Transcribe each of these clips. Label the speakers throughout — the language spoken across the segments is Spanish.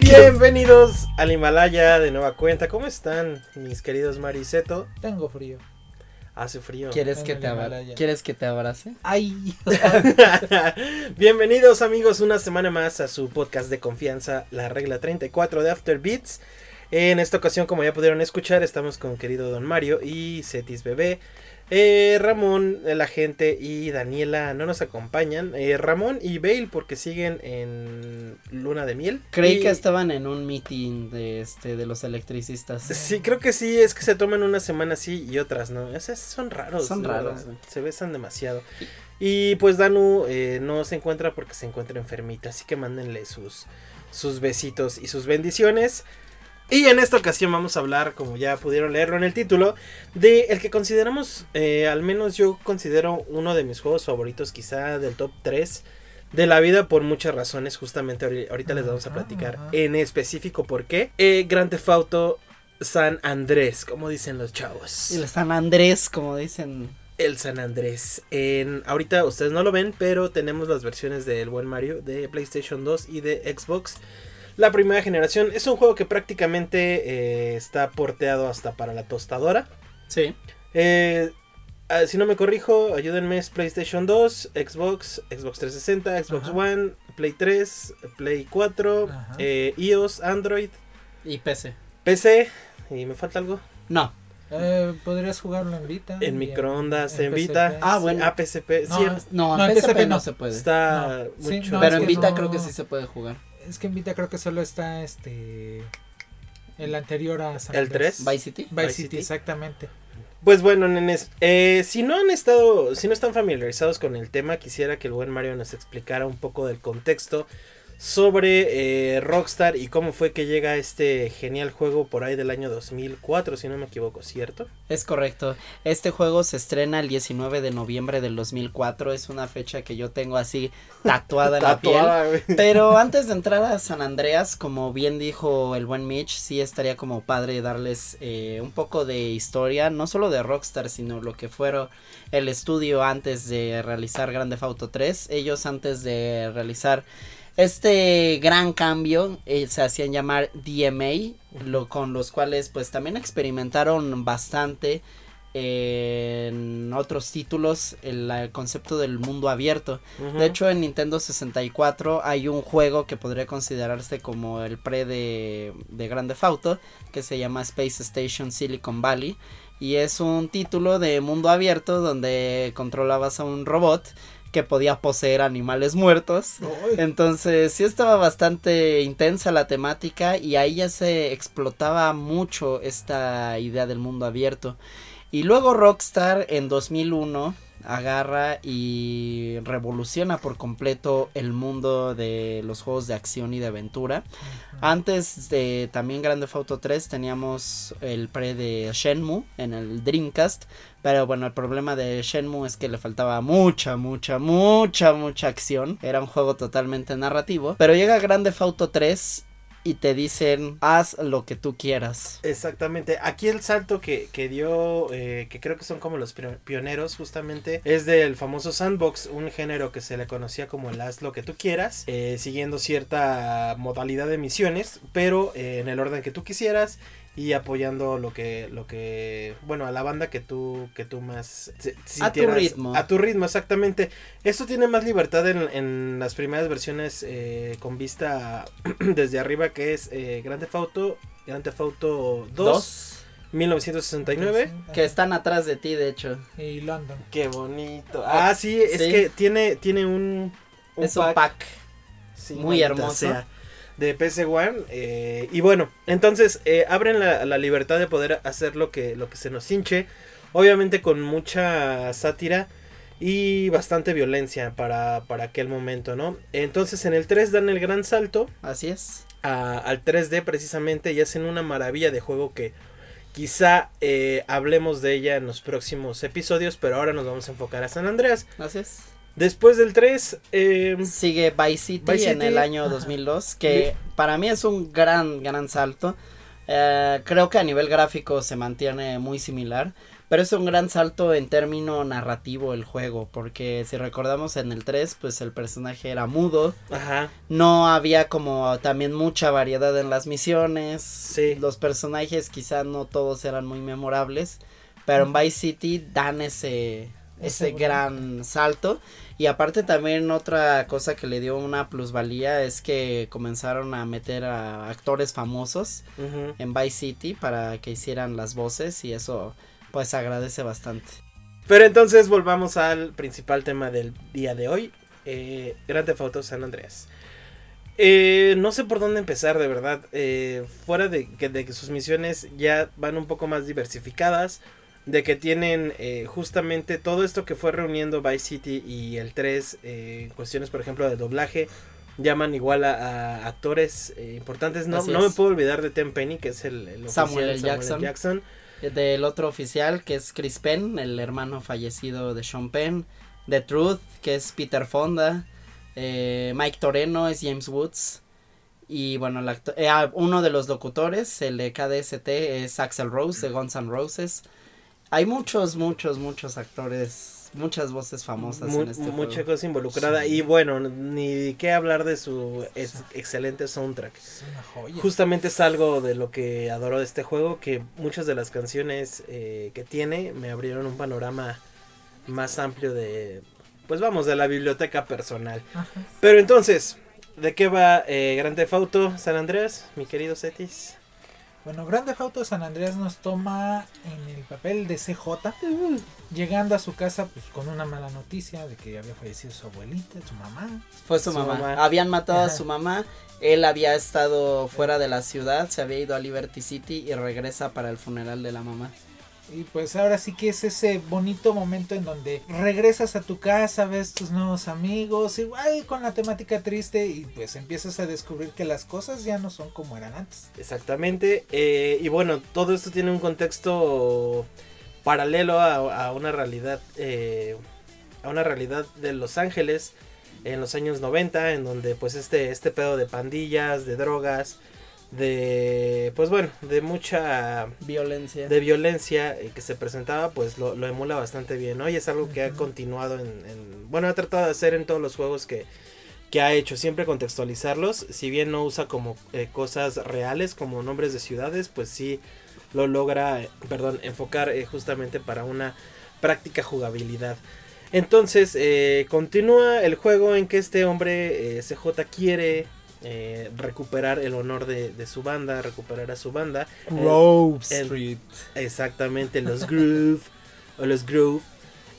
Speaker 1: Bienvenidos al Himalaya de nueva cuenta. ¿Cómo están, mis queridos Mariceto?
Speaker 2: Tengo frío.
Speaker 1: Hace frío.
Speaker 3: ¿Quieres que, te
Speaker 2: Himalaya.
Speaker 3: ¿Quieres que te abrace?
Speaker 2: Ay.
Speaker 1: Bienvenidos amigos una semana más a su podcast de confianza, la regla 34 de After Beats. En esta ocasión, como ya pudieron escuchar, estamos con querido Don Mario y Cetis Bebé. Eh, Ramón, la gente y Daniela no nos acompañan. Eh, Ramón y Bale porque siguen en luna de miel.
Speaker 3: Creí
Speaker 1: Y-
Speaker 3: que estaban en un meeting de este de los electricistas.
Speaker 1: Sí, creo que sí, es que se toman una semana así y otras no. Son raros.
Speaker 3: Son raros.
Speaker 1: Se besan demasiado. Y pues Danu eh, no se encuentra porque se encuentra enfermita, así que mándenle sus, sus besitos y sus bendiciones. Y en esta ocasión vamos a hablar, como ya pudieron leerlo en el título, de el que consideramos, eh, al menos yo considero uno de mis juegos favoritos, quizá del top 3 de la vida por muchas razones. Justamente ahori- ahorita les vamos a platicar en específico por qué. Eh, Grand Theft Auto San Andrés, como dicen los chavos.
Speaker 3: El San Andrés, como dicen.
Speaker 1: El San Andrés. En, ahorita ustedes no lo ven, pero tenemos las versiones del buen Mario de PlayStation 2 y de Xbox. La primera generación es un juego que prácticamente eh, está porteado hasta para la tostadora.
Speaker 3: Sí.
Speaker 1: Eh, ah, si no me corrijo, ayúdenme, es PlayStation 2, Xbox, Xbox 360, Xbox
Speaker 2: Ajá.
Speaker 1: One, Play 3, Play 4,
Speaker 2: Ajá.
Speaker 1: eh, iOS, Android,
Speaker 3: Y PC.
Speaker 1: PC. ¿Y me falta algo?
Speaker 3: No.
Speaker 2: Eh, Podrías jugarlo en Vita.
Speaker 1: En microondas, en. Vita.
Speaker 3: Ah, bueno.
Speaker 1: Ah, PSP.
Speaker 2: No,
Speaker 1: sí,
Speaker 3: No,
Speaker 2: No,
Speaker 3: en no.
Speaker 2: no.
Speaker 3: se puede.
Speaker 1: está
Speaker 2: No, sí,
Speaker 1: mucho.
Speaker 2: no,
Speaker 3: Pero
Speaker 2: es
Speaker 3: en Vita
Speaker 2: no-
Speaker 3: creo que sí se puede jugar.
Speaker 2: Es que en Vita creo que solo está este. El anterior a San
Speaker 1: ¿El
Speaker 2: Andrés.
Speaker 1: 3?
Speaker 3: Vice City.
Speaker 2: Vice,
Speaker 1: Vice
Speaker 2: City,
Speaker 1: City.
Speaker 2: exactamente.
Speaker 1: Pues bueno, nenes, eh, si no han estado, si no están familiarizados con el tema, quisiera que el buen Mario nos explicara un poco del contexto sobre eh, Rockstar y cómo fue que llega este genial juego por ahí del año 2004, si no me equivoco, ¿cierto?
Speaker 3: Es correcto. Este juego se estrena el 19 de noviembre del 2004. Es una fecha que yo tengo así tatuada en la piel. Pero antes de entrar a San Andreas, como bien dijo el buen Mitch, sí estaría como padre darles eh, un poco de historia, no solo de Rockstar, sino lo que fueron el estudio antes de realizar Grand Theft Auto 3. Ellos antes de realizar este gran cambio eh, se hacían llamar DMA, lo, con los cuales pues también experimentaron bastante en otros títulos el, el concepto del mundo abierto. De hecho, en Nintendo 64 hay un juego que podría considerarse como el pre de, de Grand Theft Auto, que se llama Space Station Silicon Valley. Y es un título de mundo abierto donde controlabas a un robot que podía poseer animales muertos.
Speaker 2: Ay,
Speaker 3: Entonces sí estaba bastante intensa la temática y ahí ya se explotaba mucho esta idea del mundo abierto. Y luego Rockstar en 2001 agarra y revoluciona por completo el mundo de los juegos de acción y de aventura. Antes de también Grand Theft Auto 3 teníamos el pre de Shenmue en el Dreamcast, pero bueno, el problema de Shenmue es que le faltaba mucha, mucha, mucha, mucha acción. Era un juego totalmente narrativo, pero llega Grand Theft Auto 3 y te dicen haz lo que tú quieras.
Speaker 1: Exactamente. Aquí el salto que, que dio, eh, que creo que son como los pio- pioneros justamente, es del famoso sandbox, un género que se le conocía como el haz lo que tú quieras, eh, siguiendo cierta modalidad de misiones, pero eh, en el orden que tú quisieras y apoyando lo que, lo que, bueno, a la banda que tú, que tú más si-
Speaker 3: A tu ritmo.
Speaker 1: A tu ritmo, exactamente. Esto tiene más libertad en, en las primeras versiones eh, con vista desde arriba, que es eh, Grand Theft Auto, Grand Theft Auto 2,
Speaker 3: Dos.
Speaker 1: 1969.
Speaker 3: Que están atrás de ti, de hecho.
Speaker 2: Y London.
Speaker 1: Qué bonito. Ah, sí, es
Speaker 3: Sí.
Speaker 1: que tiene, tiene un, un
Speaker 3: es un pack.
Speaker 1: Sí,
Speaker 3: muy hermoso.
Speaker 1: sea, de PC One. eh, y bueno, entonces eh, abren la, la libertad de poder hacer lo que, lo que se nos hinche. Obviamente con mucha sátira y bastante violencia para, para aquel momento, ¿no? Entonces en el 3 dan el gran salto
Speaker 3: Así es.
Speaker 1: a- al 3D precisamente y hacen una maravilla de juego que quizá eh, hablemos de ella en los próximos episodios, pero ahora nos vamos a enfocar a San Andreas.
Speaker 3: Así es.
Speaker 1: Después del 3, eh,
Speaker 3: Sigue Vice City,
Speaker 1: Vice
Speaker 3: en
Speaker 1: City,
Speaker 3: el año
Speaker 1: ajá.
Speaker 3: 2002, que para mí es un gran, gran salto. Eh, creo que a nivel gráfico se mantiene muy similar. Pero es un gran salto en término narrativo el juego, porque si recordamos en el 3, pues el personaje era mudo.
Speaker 1: Ajá.
Speaker 3: No había como también mucha variedad en las misiones.
Speaker 1: Sí.
Speaker 3: Los personajes quizá no todos eran muy memorables, pero en Vice City dan ese Ese gran salto y aparte también otra cosa que le dio una plusvalía es que comenzaron a meter a actores famosos en Vice City para que hicieran las voces y eso pues agradece bastante.
Speaker 1: Pero entonces volvamos al principal tema del día de hoy. Eh, Grand Theft Auto San Andreas. Eh, no sé por dónde empezar, de verdad. Eh, fuera de que, de que sus misiones ya van un poco más diversificadas. De que tienen eh, justamente todo esto que fue reuniendo Vice City y el 3. eh, cuestiones, por ejemplo, de doblaje. Llaman igual a, a actores eh, importantes. No,
Speaker 3: Así
Speaker 1: no me puedo olvidar de Tim Penny, que es el, el
Speaker 3: Samuel
Speaker 1: oficial
Speaker 3: L. Jackson.
Speaker 1: Jackson.
Speaker 3: Del otro oficial que es Chris Penn, el hermano fallecido de Sean Penn. The Truth que es Peter Fonda. eh, Mike Toreno es James Woods. Y bueno, el eh, ah, uno de los locutores, el de KDST, es Axel Rose de Guns N' Roses. Hay muchos, muchos, muchos actores, muchas voces famosas
Speaker 1: Mu-
Speaker 3: en este
Speaker 1: mucha
Speaker 3: juego.
Speaker 1: cosa involucrada
Speaker 2: Sí.
Speaker 1: y bueno ni qué hablar de su ex- excelente soundtrack
Speaker 2: Es una joya.
Speaker 1: justamente es algo de lo que adoro de este juego que muchas de las canciones eh, que tiene me abrieron un panorama más amplio de pues vamos de la biblioteca personal
Speaker 2: Ajá.
Speaker 1: pero entonces de qué va eh, Grand Theft Auto San Andreas mi querido Cetis
Speaker 2: Bueno, Grand Theft Auto San Andreas nos toma en el papel de CJ, llegando a su casa pues con una mala noticia de que había fallecido su abuelita, su mamá.
Speaker 3: Fue su,
Speaker 1: Su
Speaker 3: mamá.
Speaker 1: mamá.
Speaker 3: Habían matado a su mamá. Él había estado fuera de la ciudad, se había ido a Liberty City y regresa para el funeral de la mamá.
Speaker 2: Y pues ahora sí que es ese bonito momento en donde regresas a tu casa, ves tus nuevos amigos, igual con la temática triste y pues empiezas a descubrir que las cosas ya no son como eran antes.
Speaker 1: Exactamente. eh, y bueno, todo esto tiene un contexto paralelo a, una realidad. eh, a una realidad de Los Ángeles. En los años 90. En donde pues este, este pedo de pandillas. De drogas. De. Pues bueno. De mucha.
Speaker 3: Violencia.
Speaker 1: De violencia eh, que se presentaba. Pues lo, lo emula bastante bien. ¿no? Y es algo que ha continuado en, en- Bueno ha tratado de hacer en todos los juegos que que ha hecho siempre contextualizarlos, si bien no usa como eh, cosas reales como nombres de ciudades, pues sí lo logra, eh, perdón, enfocar eh, justamente para una práctica jugabilidad. Entonces, continúa el juego en que este hombre, CJ, quiere eh, recuperar el honor de, de su banda, recuperar a su banda.
Speaker 2: Grove
Speaker 1: el-
Speaker 2: Street.
Speaker 1: Exactamente, los Groove o los Groove.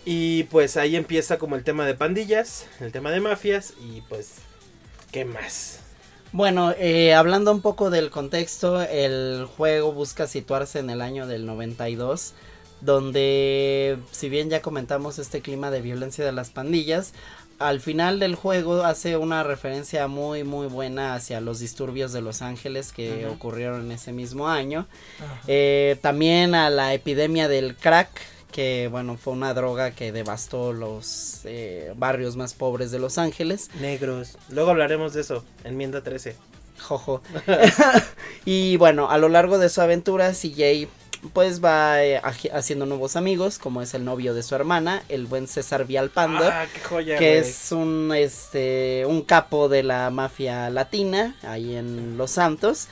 Speaker 1: Y pues ahí empieza como el tema de pandillas, el tema de mafias y pues, ¿qué más?
Speaker 3: Bueno, eh, hablando un poco del contexto, el juego busca situarse en el año del 92, donde si bien ya comentamos este clima de violencia de las pandillas, al final del juego hace una referencia muy muy buena hacia los disturbios de Los Ángeles que ocurrieron ese mismo año. Eh, también a la epidemia del crack, que bueno, fue una droga que devastó los eh, barrios más pobres de Los Ángeles.
Speaker 1: Negros. Luego hablaremos de eso, enmienda 13.
Speaker 3: Jojo. y bueno, a lo largo de su aventura, CJ pues va eh, haciendo nuevos amigos, como es el novio de su hermana, el buen César Vialpando.
Speaker 1: Ah,
Speaker 3: que es un este un capo de la mafia latina ahí en Los Santos.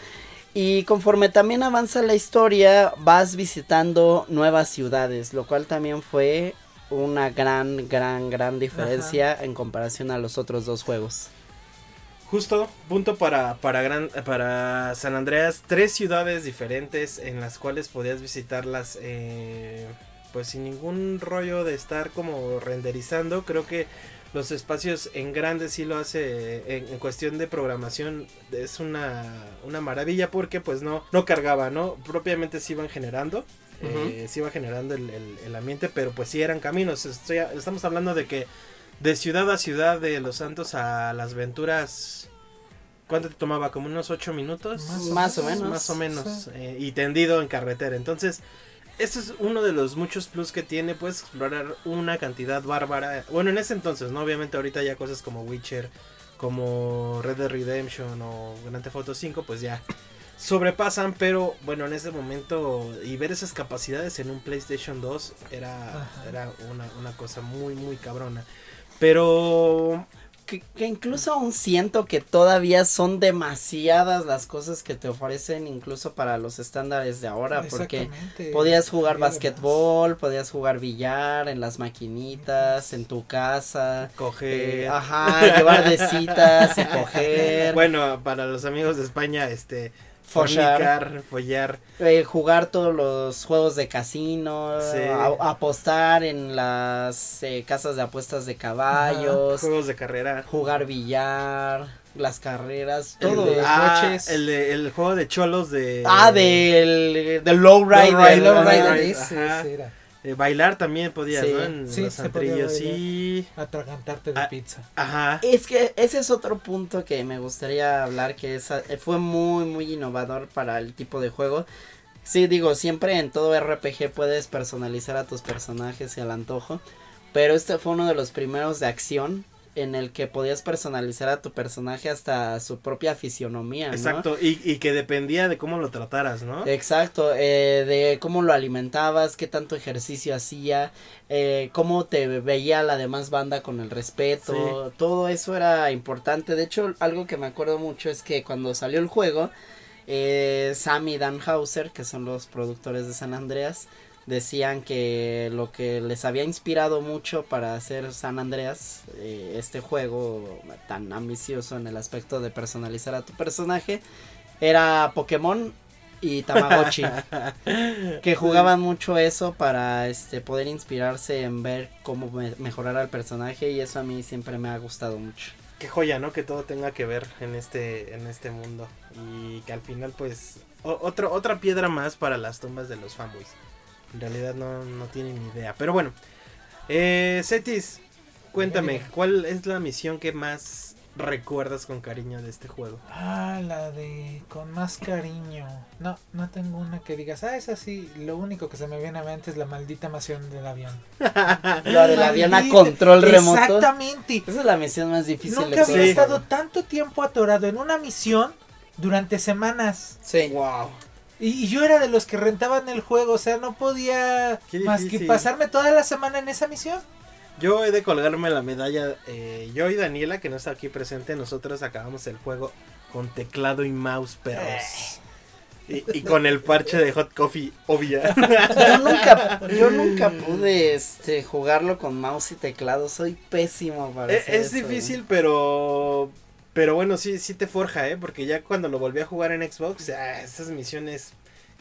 Speaker 3: Y conforme también avanza la historia vas visitando nuevas ciudades lo cual también fue una gran gran gran diferencia en comparación a los otros dos juegos
Speaker 1: Justo, punto para, para, gran, para San Andreas, tres ciudades diferentes en las cuales podías visitarlas eh, pues sin ningún rollo de estar como renderizando. Creo que los espacios en grande sí lo hace en, en cuestión de programación es una, una maravilla porque pues no, no cargaba, ¿no? Propiamente se iban generando. eh, se iba generando el, el- el ambiente, pero pues sí eran caminos. Estoy- estamos hablando de que de ciudad a ciudad, de Los Santos a las Venturas, ¿cuánto te tomaba? ¿Como unos 8 minutos?
Speaker 2: Más
Speaker 3: Más o menos.
Speaker 1: Más o menos.
Speaker 2: Sí.
Speaker 1: eh, y tendido en carretera. Entonces, este es uno de los muchos plus que tiene. Puedes explorar una cantidad bárbara. Bueno, en ese entonces, ¿no? Obviamente ahorita ya cosas como Witcher, como Red Dead Redemption o Grand Theft Auto 5, pues ya sobrepasan, pero bueno, en ese momento y ver esas capacidades en un PlayStation 2 era, era una, una cosa muy, muy cabrona. Pero
Speaker 3: Que, que incluso aún siento que todavía son demasiadas las cosas que te ofrecen incluso para los estándares de ahora porque podías jugar basquetbol, podías jugar billar en las maquinitas, en tu casa,
Speaker 1: coger...
Speaker 3: eh, ajá, llevar de citas y coger,
Speaker 1: Bueno, para los amigos de España, este...
Speaker 3: Follar.
Speaker 1: fornicar, follar.
Speaker 3: eh, jugar todos los juegos de casino,
Speaker 1: Sí.
Speaker 3: a- apostar en las eh, casas de apuestas de caballos,
Speaker 1: Juegos de carrera.
Speaker 3: jugar billar, las carreras,
Speaker 1: El
Speaker 3: todo.
Speaker 2: de
Speaker 1: ah,
Speaker 2: coches.
Speaker 1: El, de- el juego de cholos de...
Speaker 3: Ah, del, del lowrider.
Speaker 2: El Lowrider, ese,
Speaker 1: ajá.
Speaker 2: ese era.
Speaker 1: Eh, bailar también podías,
Speaker 3: Sí.
Speaker 1: ¿no? En
Speaker 2: Sí,
Speaker 1: los
Speaker 2: se podía
Speaker 1: sí.
Speaker 2: Atragantarte de
Speaker 1: Ah.
Speaker 2: pizza.
Speaker 1: Ajá.
Speaker 3: Es que ese es otro punto que me gustaría hablar, que esa, eh, fue muy, muy innovador para el tipo de juego. Sí, digo, siempre en todo RPG puedes personalizar a tus personajes y al antojo, pero este fue uno de los primeros de acción en el que podías personalizar a tu personaje hasta su propia fisionomía, ¿no?
Speaker 1: Exacto, y, y que dependía de cómo lo trataras, ¿no?
Speaker 3: Exacto, eh, de cómo lo alimentabas, qué tanto ejercicio hacía, eh, cómo te veía la demás banda con el respeto, todo eso era importante. De hecho, algo que me acuerdo mucho es que cuando salió el juego, eh, Sam y Dan Hauser, que son los productores de San Andreas, decían que lo que les había inspirado mucho para hacer San Andreas, eh, este juego tan ambicioso en el aspecto de personalizar a tu personaje, era Pokémon y Tamagotchi. que jugaban mucho eso para este poder inspirarse en ver cómo me- mejorar al personaje y eso a mí siempre me ha gustado mucho.
Speaker 1: Qué joya, ¿no? Que todo tenga que ver en este, en este mundo. Y que al final, pues, o- otro, otra piedra más para las tumbas de los fanboys. En realidad no, no tienen ni idea. Pero bueno, eh, Cetis, cuéntame. ¿cuál es la misión que más recuerdas con cariño de este juego?
Speaker 2: Ah, la de con más cariño. No, no tengo una que digas, ah, es así. Lo único que se me viene a mente es la maldita misión del avión.
Speaker 3: Lo del avión a control remoto.
Speaker 2: Exactamente.
Speaker 3: Esa es la misión más difícil
Speaker 2: Nunca
Speaker 3: de
Speaker 2: había estado tanto tiempo atorado en una misión durante semanas.
Speaker 3: Sí.
Speaker 1: wow.
Speaker 2: Y, y yo era de los que rentaban el juego, o sea, no podía más que pasarme toda la semana en esa misión.
Speaker 1: Yo he de colgarme la medalla. eh, yo y Daniela, que no está aquí presente, nosotros acabamos el juego con teclado y mouse, perros. Y, y con el parche de Hot Coffee, obvia.
Speaker 3: Yo nunca, yo nunca pude este jugarlo con mouse y teclado, soy pésimo para
Speaker 1: es
Speaker 3: hacer
Speaker 1: es
Speaker 3: eso.
Speaker 1: difícil, pero. Pero bueno, sí, sí te forja, ¿eh? Porque ya cuando lo volví a jugar en Xbox, ah, esas misiones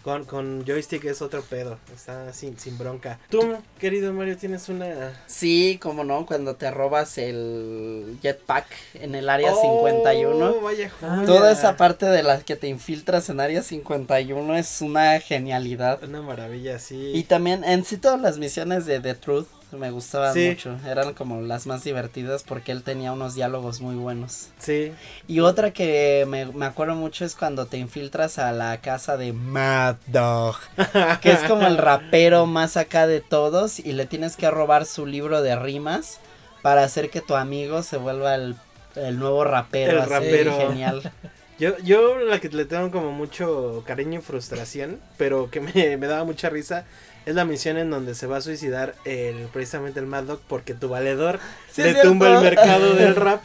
Speaker 1: con, con joystick es otro pedo. Está sin, sin bronca. Tú, querido Mario, tienes una.
Speaker 3: Sí, como no, cuando te robas el jetpack en el área
Speaker 1: Oh,
Speaker 3: 51.
Speaker 1: Vaya joya.
Speaker 3: Toda esa parte de la que te infiltras en área 51 es una genialidad.
Speaker 1: Una maravilla, sí.
Speaker 3: Y también en sí todas las misiones de The Truth me gustaban
Speaker 1: Sí.
Speaker 3: mucho. Eran como las más divertidas porque él tenía unos diálogos muy buenos.
Speaker 1: Sí.
Speaker 3: Y otra que me, me acuerdo mucho es cuando te infiltras a la casa de Mad Dog. Que es como el rapero más acá de todos y le tienes que robar su libro de rimas para hacer que tu amigo se vuelva el, el nuevo rapero.
Speaker 1: El
Speaker 3: así,
Speaker 1: rapero.
Speaker 3: Genial.
Speaker 1: Yo, yo la que le tengo como mucho cariño y frustración, pero que me, me daba mucha risa, es la misión en donde se va a suicidar el, precisamente el Mad Dog porque tu valedor
Speaker 3: Sí,
Speaker 1: le tumba el mercado del rap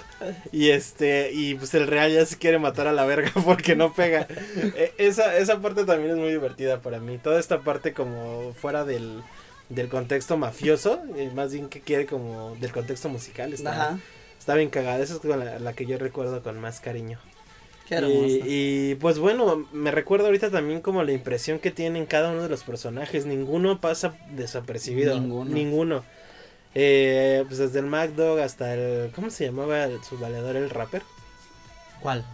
Speaker 1: y este y pues el real ya se quiere matar a la verga porque no pega. E- esa, esa parte también es muy divertida para mí. Toda esta parte como fuera del, del contexto mafioso, y más bien que quiere como del contexto musical, está,
Speaker 3: Ajá.
Speaker 1: está bien cagada. Esa es la que yo recuerdo con más cariño.
Speaker 3: Qué hermoso.
Speaker 1: Y, y, pues bueno, me recuerdo ahorita también como la impresión que tienen cada uno de los personajes. Ninguno pasa desapercibido.
Speaker 3: Ninguno.
Speaker 1: Ninguno. Eh, pues desde el MacDog hasta el... ¿Cómo se llamaba el- su valedor, el rapper?
Speaker 3: ¿Cuál?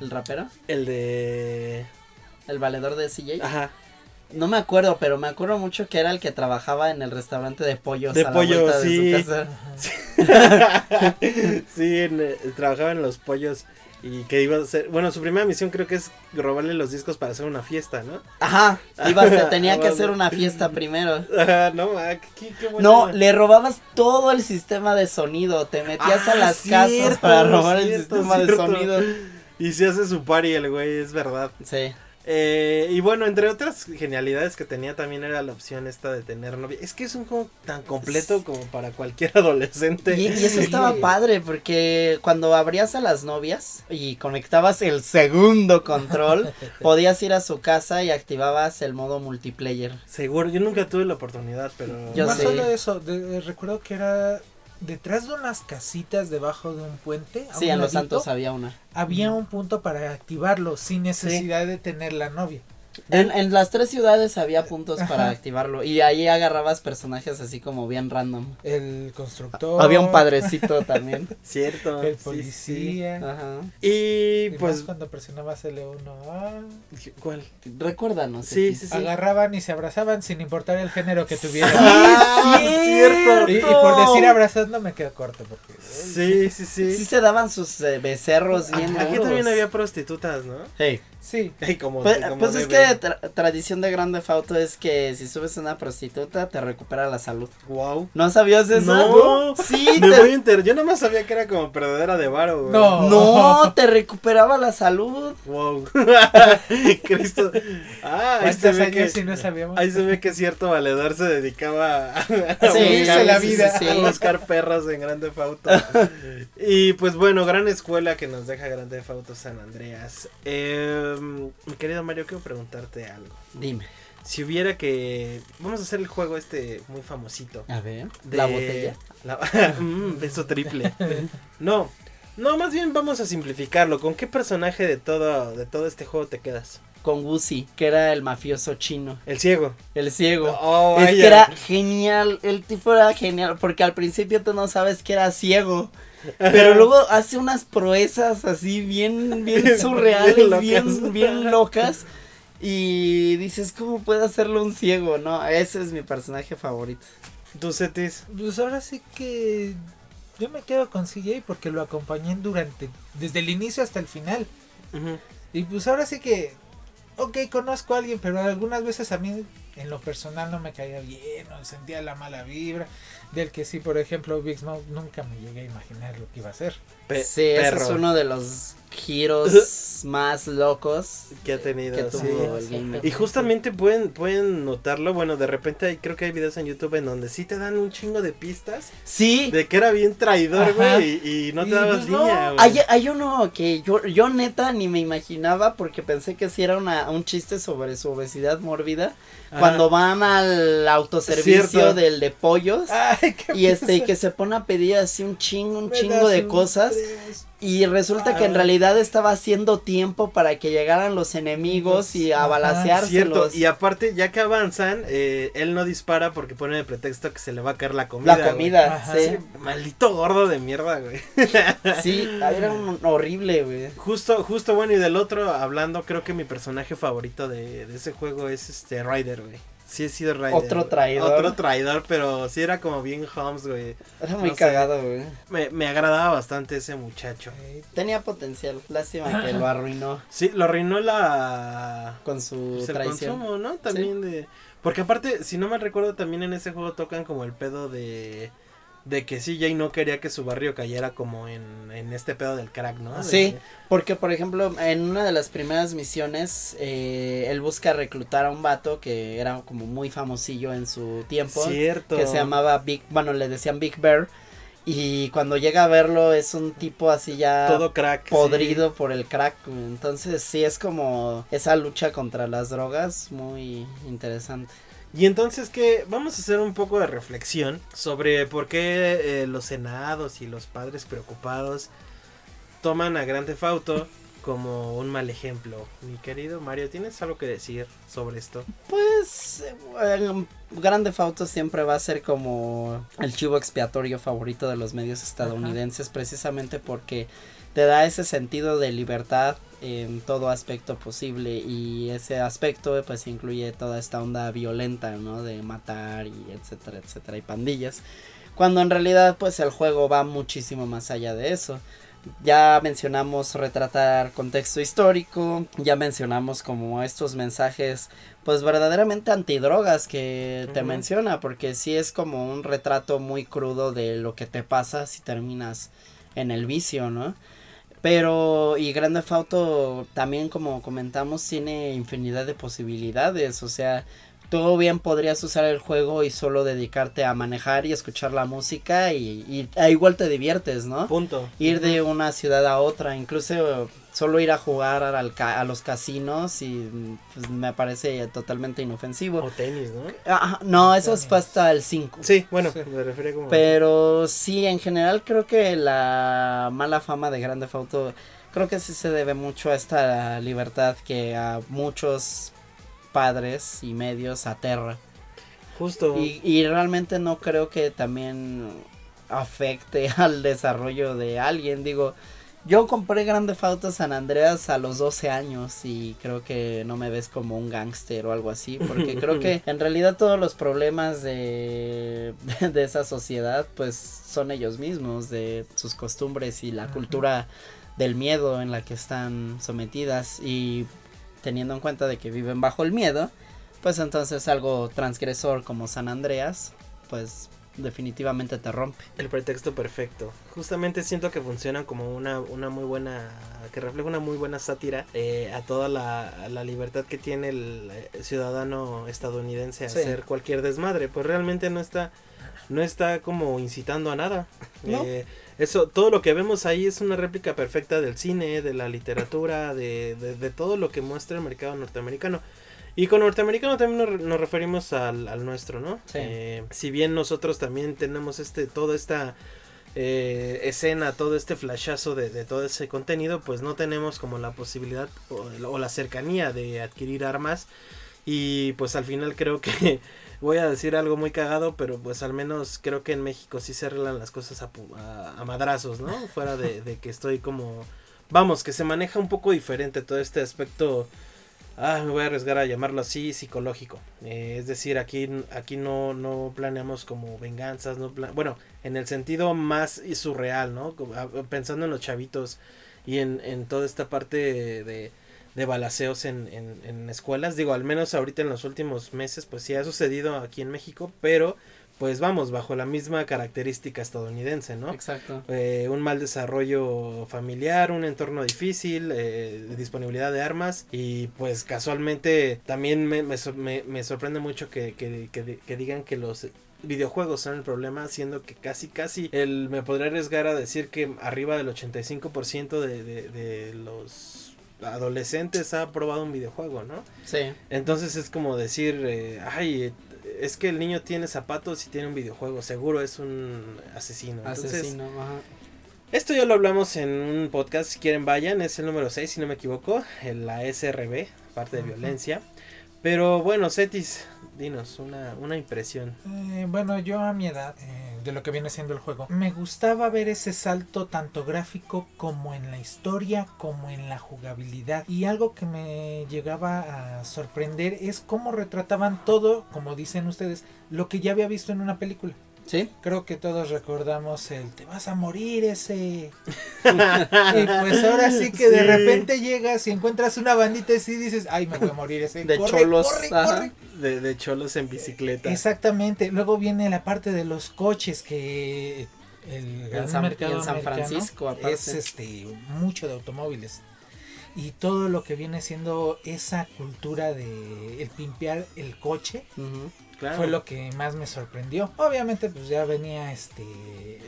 Speaker 3: ¿El rapero?
Speaker 1: El de...
Speaker 3: ¿El valedor de CJ?
Speaker 1: Ajá.
Speaker 3: No me acuerdo, pero me acuerdo mucho que era el que trabajaba en el restaurante de pollos.
Speaker 1: De
Speaker 3: a la
Speaker 1: pollo,
Speaker 3: vuelta de su
Speaker 1: sí.
Speaker 3: casa.
Speaker 1: sí, en, eh, trabajaba en los pollos. Y que iba a ser... Bueno, su primera misión creo que es robarle los discos para hacer una fiesta, ¿no?
Speaker 3: Ajá, iba, tenía que
Speaker 1: Ah,
Speaker 3: hacer una fiesta primero.
Speaker 1: Ajá, no, ah, qué, qué buena-
Speaker 3: No, le robabas todo el sistema de sonido, te metías a
Speaker 1: Ah,
Speaker 3: las casas para robar el sistema
Speaker 1: cierto.
Speaker 3: de sonido.
Speaker 1: Y se hace su party el güey, es verdad.
Speaker 3: Sí.
Speaker 1: Eh, y bueno, entre otras genialidades que tenía también era la opción esta de tener novia. Es que es un juego tan completo como para cualquier adolescente.
Speaker 3: Y, y eso estaba padre porque cuando abrías a las novias y conectabas el segundo control, podías ir a su casa y activabas el modo multiplayer.
Speaker 1: Seguro, yo nunca tuve la oportunidad, pero...
Speaker 3: Yo
Speaker 2: no
Speaker 3: sé.
Speaker 2: solo eso, de- recuerdo que era detrás de unas casitas debajo de un puente. a
Speaker 3: Sí,
Speaker 2: un
Speaker 3: en Los Santos había una.
Speaker 2: Había un punto para activarlo sin necesidad de tener la novia.
Speaker 3: En, en las tres ciudades había puntos para
Speaker 2: Ajá.
Speaker 3: activarlo y ahí agarrabas personajes así como bien random.
Speaker 2: El constructor.
Speaker 3: Había un padrecito también.
Speaker 1: Cierto.
Speaker 2: El
Speaker 1: sí,
Speaker 2: policía.
Speaker 3: Ajá.
Speaker 2: Y
Speaker 1: Y
Speaker 2: pues cuando presionabas L1, ah,
Speaker 1: ¿Cuál?
Speaker 3: Recuérdanos.
Speaker 1: Sí, sí, sí.
Speaker 2: agarraban y se abrazaban sin importar el género que tuvieran.
Speaker 1: Ah,
Speaker 3: Sí,
Speaker 1: cierto.
Speaker 2: y, y por decir abrazando me quedo corto porque
Speaker 1: Sí, sí, sí.
Speaker 3: Sí se daban sus eh, becerros bien
Speaker 1: Aquí
Speaker 3: duros.
Speaker 1: también había prostitutas, ¿no?
Speaker 3: Hey.
Speaker 2: Sí.
Speaker 1: Como,
Speaker 3: Pues,
Speaker 1: como
Speaker 3: pues es que tra- tradición de Grande Fauto es que si subes a una prostituta te recupera la salud.
Speaker 1: Wow.
Speaker 3: ¿No sabías eso?
Speaker 1: No.
Speaker 3: Sí,
Speaker 1: Me
Speaker 3: te-
Speaker 1: voy a enter- Yo nada más sabía que era como perdedera de varo, güey.
Speaker 2: No.
Speaker 3: No, te recuperaba la salud.
Speaker 1: Wow. Cristo. Ah, ahí se
Speaker 2: ¿Cuántos
Speaker 1: ve que.
Speaker 2: si no sabíamos?
Speaker 1: Ahí se ve que cierto valedor se dedicaba a, a
Speaker 3: Sí,
Speaker 1: buscar,
Speaker 2: la vida.
Speaker 3: sí,
Speaker 1: a
Speaker 3: sí.
Speaker 1: buscar perras en Grande Fauto. y pues bueno, gran escuela que nos deja Grande Fauto San Andreas. Eh, mi querido Mario, quiero preguntarte algo.
Speaker 3: Dime.
Speaker 1: Si hubiera que. Vamos a hacer el juego este muy famosito.
Speaker 3: A ver.
Speaker 1: de-
Speaker 3: La botella.
Speaker 1: la- Mm, beso triple. No. No, más bien vamos a simplificarlo. ¿Con qué personaje de todo, de todo este juego te quedas?
Speaker 3: Con Wuzi, que era el mafioso chino.
Speaker 1: El ciego.
Speaker 3: El ciego.
Speaker 1: Oh,
Speaker 3: es que era genial, el tipo era genial, porque al principio tú no sabes que era ciego, pero luego hace unas proezas así bien, bien surreales,
Speaker 1: Bien locas.
Speaker 3: bien, bien locas, y dices, ¿cómo puede hacerlo un ciego? No, ese es mi personaje favorito.
Speaker 1: ¿Tú, Cetis?
Speaker 2: Pues ahora sí que yo me quedo con CJ porque lo acompañé durante, desde el inicio hasta el final. Y pues ahora sí que, ok, conozco a alguien, pero algunas veces a mí en lo personal no me caía bien, o sentía la mala vibra. Del que sí, por ejemplo, Big Smoke nunca me llegué a imaginar lo que iba a hacer.
Speaker 1: Pe-
Speaker 3: sí, ese es uno de los giros más locos
Speaker 1: que ha tenido.
Speaker 3: que
Speaker 1: sí.
Speaker 3: el.
Speaker 1: Y justamente pueden, pueden notarlo, bueno, de repente hay, creo que hay videos en YouTube en donde sí te dan un chingo de pistas
Speaker 3: Sí,
Speaker 1: de que era bien traidor, güey, y, y no te
Speaker 2: Y
Speaker 1: dabas
Speaker 2: pues no.
Speaker 1: línea, güey.
Speaker 3: Hay, hay uno que yo, yo neta ni me imaginaba porque pensé que sí era una, un chiste sobre su obesidad mórbida. Cuando van al autoservicio
Speaker 1: Cierto.
Speaker 3: del de pollos
Speaker 2: Ay, qué
Speaker 3: y este y que se pone a pedir así un chingo, un
Speaker 2: Me
Speaker 3: chingo de
Speaker 2: un
Speaker 3: cosas
Speaker 2: tres.
Speaker 3: Y resulta que en
Speaker 1: Ah.
Speaker 3: realidad estaba haciendo tiempo para que llegaran los enemigos y a
Speaker 2: Ajá,
Speaker 3: balaseárselos.
Speaker 1: Cierto, y aparte, ya que avanzan, eh, él no dispara porque pone de pretexto que se le va a caer la comida.
Speaker 3: La comida,
Speaker 2: Ajá,
Speaker 3: sí.
Speaker 1: Sí, maldito gordo de mierda, güey.
Speaker 3: Sí, era un horrible, güey.
Speaker 1: Justo, justo bueno, y del otro, hablando, creo que mi personaje favorito de, de ese juego es este Ryder, güey. Sí he sido Ryder.
Speaker 3: Otro traidor.
Speaker 1: Otro traidor, pero sí era como bien Holmes, güey.
Speaker 3: Era muy
Speaker 1: No sé.
Speaker 3: cagado, güey.
Speaker 1: Me, me agradaba bastante ese muchacho.
Speaker 3: Tenía potencial, lástima que lo arruinó
Speaker 1: Sí, lo arruinó la...
Speaker 3: con su
Speaker 1: pues, el
Speaker 3: traición.
Speaker 1: consumo, ¿no? También de... Porque aparte, si no mal recuerdo, también en ese juego tocan como el pedo de... De que CJ no quería que su barrio cayera como en, en este pedo del crack, ¿no? De-
Speaker 3: Sí, porque por ejemplo, en una de las primeras misiones, eh, él busca reclutar a un vato que era como muy famosillo en su tiempo,
Speaker 1: Cierto.
Speaker 3: que se llamaba Big, bueno, le decían Big Bear, y cuando llega a verlo es un tipo así ya
Speaker 1: Todo crack.
Speaker 3: podrido por el crack, entonces sí es como esa lucha contra las drogas muy interesante.
Speaker 1: Y entonces que vamos a hacer un poco de reflexión sobre por qué eh, los senados y los padres preocupados toman a Grand Theft Auto como un mal ejemplo. Mi querido Mario, ¿tienes algo que decir sobre esto?
Speaker 3: Pues eh, el Grande Fauto siempre va a ser como el chivo expiatorio favorito de los medios estadounidenses precisamente porque te da ese sentido de libertad en todo aspecto posible y ese aspecto pues incluye toda esta onda violenta, ¿no? De matar y etcétera, etcétera y pandillas. Cuando en realidad pues el juego va muchísimo más allá de eso. Ya mencionamos retratar contexto histórico, ya mencionamos como estos mensajes pues verdaderamente antidrogas que te menciona, porque sí es como un retrato muy crudo de lo que te pasa si terminas en el vicio, ¿no? Pero, y Grand Theft Auto también, como comentamos, tiene infinidad de posibilidades. O sea, tú bien podrías usar el juego y solo dedicarte a manejar y escuchar la música y, y e igual te diviertes, ¿no?
Speaker 1: Punto.
Speaker 3: Ir de una ciudad a otra, incluso solo ir a jugar al ca- a los casinos y pues, me parece totalmente inofensivo.
Speaker 1: O tenis, ¿no?
Speaker 3: Ajá, no, eso
Speaker 2: Tenis.
Speaker 3: fue hasta el 5.
Speaker 1: Sí, bueno,
Speaker 2: Sí.
Speaker 1: me refería como...
Speaker 3: Pero sí, en general creo que la mala fama de Grand Theft Auto creo que sí se debe mucho a esta libertad que a muchos padres y medios aterra.
Speaker 1: Justo.
Speaker 3: Y, y realmente no creo que también afecte al desarrollo de alguien. Digo, yo compré Grand Theft Auto San Andreas a los 12 años y creo que no me ves como un gángster o algo así, porque creo que en realidad todos los problemas de, de esa sociedad pues son ellos mismos, de sus costumbres y la cultura del miedo en la que están sometidas y teniendo en cuenta de que viven bajo el miedo, pues entonces algo transgresor como San Andreas, pues definitivamente te rompe.
Speaker 1: El pretexto perfecto. Justamente siento que funciona como una, una muy buena, que refleja una muy buena sátira eh, a toda la, a la libertad que tiene el eh, ciudadano estadounidense a
Speaker 3: Sí.
Speaker 1: hacer cualquier desmadre. Pues realmente no está, no está como incitando a nada.
Speaker 3: No.
Speaker 1: Eh, eso, todo lo que vemos ahí es una réplica perfecta del cine, de la literatura, de, de, de todo lo que muestra el mercado norteamericano. Y con norteamericano también nos, referimos al, al nuestro, ¿no?
Speaker 3: Sí.
Speaker 1: Eh, si bien nosotros también tenemos este, toda esta eh, escena, todo este flashazo de, de todo ese contenido, pues no tenemos como la posibilidad o, o la cercanía de adquirir armas. Y pues al final creo que voy a decir algo muy cagado, pero pues al menos creo que en México sí se arreglan las cosas a, a- a madrazos, ¿no? Fuera de, de que estoy como... Vamos, que se maneja un poco diferente todo este aspecto... Ah, me voy a arriesgar a llamarlo así, psicológico. Eh, es decir, aquí, aquí no, no planeamos como venganzas, no bueno, en el sentido más surreal, ¿no? Ah, Pensando en los chavitos y en, en toda esta parte de, de balaceos en, en, en escuelas. Digo, al menos ahorita en los últimos meses, pues sí ha sucedido aquí en México, pero pues vamos, bajo la misma característica estadounidense, ¿no?
Speaker 3: Exacto.
Speaker 1: Eh, un mal desarrollo familiar, un entorno difícil, eh, disponibilidad de armas y pues casualmente también me, me, me- me sorprende mucho que, que- que- que digan que los videojuegos son el problema, siendo que casi casi el, me podría arriesgar a decir que arriba del 85% de, de, de los adolescentes ha probado un videojuego, ¿no?
Speaker 3: Sí.
Speaker 1: Entonces es como decir, eh, ay, es que el niño tiene zapatos y tiene un videojuego, seguro es un asesino. Entonces,
Speaker 3: Asesino, ajá.
Speaker 1: esto ya lo hablamos en un podcast, si quieren vayan, es el número 6 si no me equivoco, en la SRB, parte de violencia. Pero bueno, Cetis, dinos una, una impresión.
Speaker 2: Eh, bueno, yo a mi edad, eh, de lo que viene siendo el juego, me gustaba ver ese salto tanto gráfico como en la historia, como en la jugabilidad. Y algo que me llegaba a sorprender es cómo retrataban todo, como dicen ustedes, lo que ya había visto en una película.
Speaker 3: Sí.
Speaker 2: Creo que todos recordamos el te vas a morir ese. y pues ahora sí que de repente llegas y encuentras una bandita y sí dices, ay, me voy a morir ese.
Speaker 3: De
Speaker 2: corre,
Speaker 3: cholos,
Speaker 2: corre,
Speaker 3: ajá.
Speaker 2: corre.
Speaker 1: De, de cholos en bicicleta.
Speaker 2: Exactamente. Luego viene la parte de los coches que el gran
Speaker 3: San-
Speaker 2: mercado
Speaker 3: y en San Francisco, aparte.
Speaker 2: es este mucho de automóviles y todo lo que viene siendo esa cultura de el pimpear el coche
Speaker 3: Ujú.
Speaker 1: Claro.
Speaker 2: fue lo que más me sorprendió. Obviamente, pues ya venía este.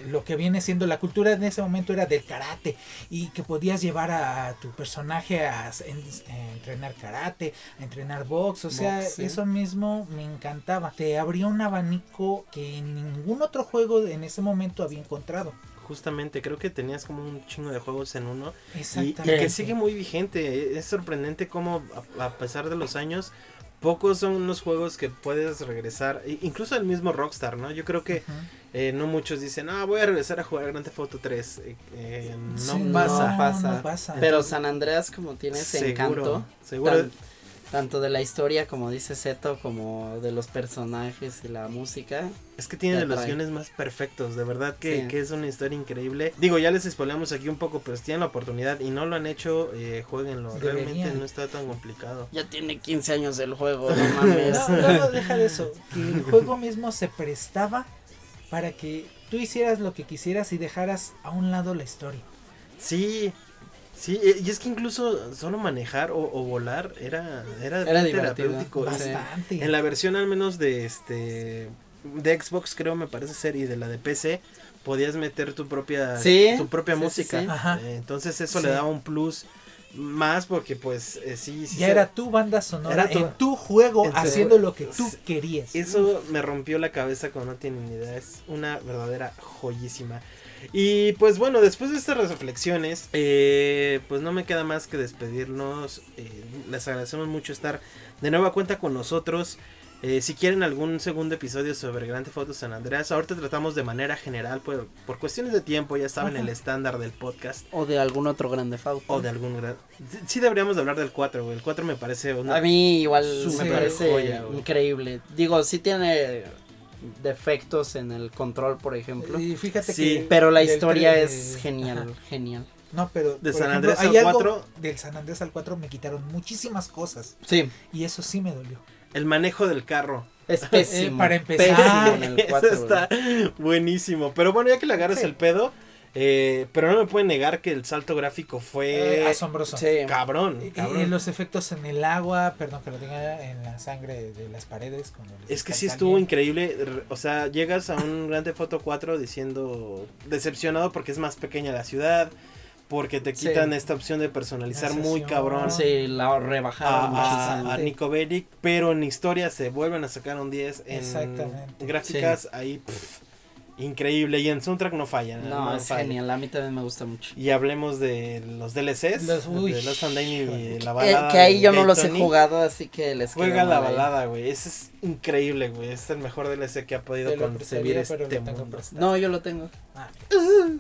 Speaker 2: Lo que viene siendo la cultura en ese momento era del karate. Y que podías llevar a tu personaje a, s- en- a entrenar karate, a entrenar box. O sea,
Speaker 3: Box, sí.
Speaker 2: eso mismo me encantaba. Te abría un abanico que ningún otro juego en ese momento había encontrado.
Speaker 1: Justamente, creo que tenías como un chingo de juegos en uno. Y, y
Speaker 2: Exactamente.
Speaker 1: que sigue muy vigente. Es sorprendente cómo, a, a pesar de los años, pocos son los juegos que puedes regresar. Incluso el mismo Rockstar, ¿no? Yo creo que eh, no muchos dicen, ah, voy a regresar a jugar Grand Theft Auto 3. Eh, eh, no
Speaker 2: Sí,
Speaker 1: pasa.
Speaker 3: no pasa.
Speaker 2: no pasa.
Speaker 3: Pero San Andreas como tiene ese
Speaker 1: seguro,
Speaker 3: encanto,
Speaker 1: seguro.
Speaker 3: tan- tanto de la historia como dice Seto, como de los personajes y la música.
Speaker 1: Es que tiene de los guiones más perfectos, de verdad que,
Speaker 3: Sí.
Speaker 1: que es una historia increíble. Digo, ya les spoileamos aquí un poco, pero si tienen la oportunidad y no lo han hecho, eh, jueguenlo. Realmente no está tan complicado.
Speaker 3: Ya tiene 15 años el juego, no mames.
Speaker 2: No, no, no, deja de eso. Que el juego mismo se prestaba para que tú hicieras lo que quisieras y dejaras a un lado la historia.
Speaker 1: Sí, Sí, e- y es que incluso solo manejar o, o volar era, era,
Speaker 3: Era
Speaker 1: terapéutico.
Speaker 2: Bastante.
Speaker 1: En la versión al menos de este de Xbox creo me parece ser y de la de PC podías meter tu propia
Speaker 3: Sí,
Speaker 1: tu propia
Speaker 3: sí,
Speaker 1: música.
Speaker 3: sí.
Speaker 2: Ajá.
Speaker 1: Eh, Entonces eso le daba un plus más porque pues eh, sí, sí
Speaker 2: ya era tu banda sonora
Speaker 1: Era tu-
Speaker 2: en tu juego haciendo lo que tú querías.
Speaker 1: Eso me rompió la cabeza como no tienen ni idea. Es una verdadera joyísima. Y pues bueno, después de estas reflexiones, eh, pues no me queda más que despedirnos. Eh, les agradecemos mucho estar de nueva cuenta con nosotros. Eh, si quieren algún segundo episodio sobre Grand Theft Auto San Andreas, ahorita tratamos de manera general, por, por cuestiones de tiempo, ya saben,
Speaker 2: Ajá.
Speaker 1: el estándar del podcast.
Speaker 3: O de algún otro grande Auto.
Speaker 1: O de algún gran... Sí, deberíamos de hablar del 4, güey. El 4 me parece una...
Speaker 3: A mí igual me parece
Speaker 1: joya,
Speaker 3: increíble. Digo, sí tiene defectos en el control, por ejemplo.
Speaker 2: Y fíjate
Speaker 1: Sí,
Speaker 2: que.
Speaker 3: Pero la historia es genial,
Speaker 2: Ajá.
Speaker 3: genial.
Speaker 2: No, pero.
Speaker 1: De San
Speaker 2: ejemplo,
Speaker 1: Andrés
Speaker 2: hay
Speaker 1: al
Speaker 2: algo
Speaker 1: 4.
Speaker 2: Del San Andrés al 4 me quitaron muchísimas cosas.
Speaker 3: Sí,
Speaker 2: Y eso sí me dolió.
Speaker 1: El manejo del carro.
Speaker 3: es pésimo.
Speaker 2: Eh, para empezar.
Speaker 3: pésimo en el
Speaker 1: Eso
Speaker 3: 4,
Speaker 1: está buenísimo. Pero bueno, ya que le agarras
Speaker 2: Sí.
Speaker 1: el pedo, eh, pero no me pueden negar que el salto gráfico fue
Speaker 2: Eh, asombroso.
Speaker 3: Sí.
Speaker 1: cabrón.
Speaker 2: Y- los efectos en el agua, perdón que lo diga, en la sangre de las paredes.
Speaker 1: Es que sí estuvo increíble. O sea, llegas a un Grande Foto 4 diciendo decepcionado porque es más pequeña la ciudad. Porque te
Speaker 3: Sí.
Speaker 1: quitan esta opción de personalizar muy cabrón
Speaker 3: Sí, la rebajaron
Speaker 1: a- a Nico Bellic. Pero en historia se vuelven a sacar un 10. En
Speaker 2: Exactamente.
Speaker 1: gráficas ahí. pff, increíble. Y en soundtrack no falla.
Speaker 3: No, es
Speaker 1: falla.
Speaker 3: genial, a mí también me gusta mucho.
Speaker 1: Y hablemos de los DLCs.
Speaker 2: Los- uy.
Speaker 1: de Damned y la
Speaker 3: Eh,
Speaker 1: balada.
Speaker 3: que ahí yo no los he jugado, así que les
Speaker 1: Juega la balada, güey. Ese es increíble, güey. Es el mejor DLC que ha podido concebir este mundo.
Speaker 3: No, yo lo tengo.
Speaker 2: Ah.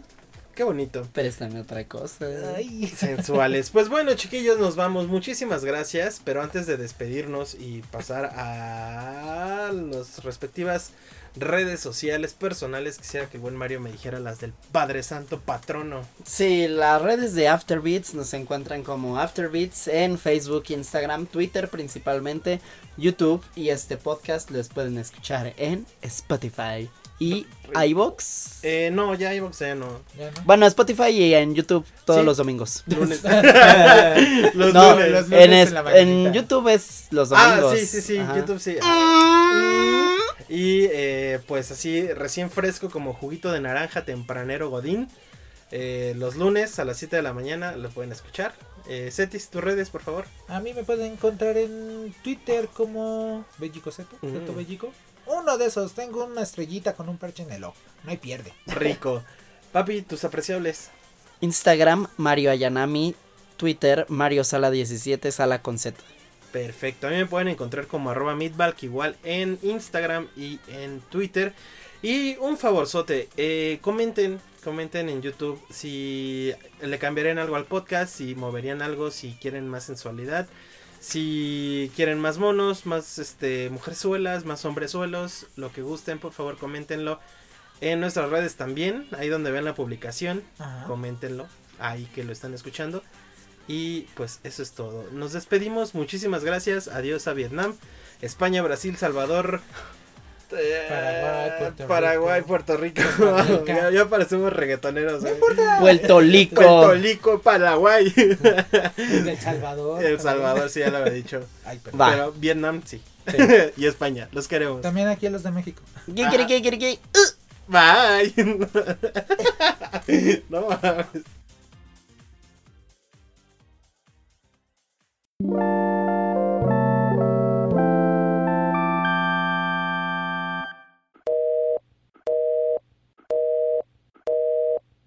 Speaker 1: Qué bonito.
Speaker 3: Préstame otra cosa.
Speaker 2: Ay.
Speaker 1: Sensuales. Pues bueno, chiquillos, nos vamos. Muchísimas gracias. Pero antes de despedirnos y pasar a las respectivas redes sociales personales, quisiera que el buen Mario me dijera las del Padre Santo Patrono.
Speaker 3: Sí, las redes de Afterbeats nos encuentran como Afterbeats en Facebook, Instagram, Twitter principalmente, YouTube y este podcast les pueden escuchar en Spotify y iBox.
Speaker 1: Eh, no, ya iVoox ya no.
Speaker 2: Ya, ¿no?
Speaker 3: Bueno, Spotify y en YouTube todos
Speaker 1: Sí.
Speaker 3: los domingos.
Speaker 1: Lunes. los
Speaker 3: no,
Speaker 1: lunes.
Speaker 2: los
Speaker 3: en,
Speaker 2: lunes
Speaker 3: es-
Speaker 2: en la mañanita.
Speaker 3: en YouTube es los
Speaker 1: Ah,
Speaker 3: domingos.
Speaker 1: sí, sí, sí,
Speaker 3: Ajá.
Speaker 1: YouTube sí. Ah, Y eh, pues así, recién fresco como juguito de naranja tempranero Godín. Eh, los lunes a las 7 de la mañana lo pueden escuchar. Eh, Cetis, tus redes, por favor.
Speaker 2: A mí me pueden encontrar en Twitter como Bellico Zeto,
Speaker 1: Mm.
Speaker 2: Zeto Bellico. Uno de esos, tengo una estrellita con un parche en el ojo. No hay pierde.
Speaker 1: Rico. Papi, tus apreciables.
Speaker 3: Instagram, Mario Ayanami. Twitter, Mario Sala 17, Sala con Z.
Speaker 1: Perfecto. A mí me pueden encontrar como arroba meatbalk igual en Instagram y en Twitter. Y un favorzote, eh, comenten, comenten en YouTube si le cambiarían algo al podcast, si moverían algo, si quieren más sensualidad, si quieren más monos, más este mujerzuelas, más hombrezuelos, lo que gusten, por favor, coméntenlo en nuestras redes también, ahí donde vean la publicación,
Speaker 2: Ajá.
Speaker 1: coméntenlo, ahí que lo están escuchando. Y pues eso es todo. Nos despedimos. Muchísimas gracias. Adiós a Vietnam, España, Brasil, Salvador. eh,
Speaker 2: Paraguay, Puerto
Speaker 1: Paraguay,
Speaker 2: Rico,
Speaker 1: Puerto Rico. Ya, ya parecemos reggaetoneros. güey.
Speaker 3: Puerto Rico.
Speaker 1: Puerto Rico, Paraguay.
Speaker 2: El Salvador.
Speaker 1: El Salvador, sí, ya lo había dicho.
Speaker 2: Ay.
Speaker 1: Pero Vietnam, sí.
Speaker 3: Sí.
Speaker 1: y España. Los queremos.
Speaker 2: También aquí a los de México.
Speaker 3: ¿Qué, qué, qué, qué, qué?
Speaker 1: Bye. no mames. Thank you.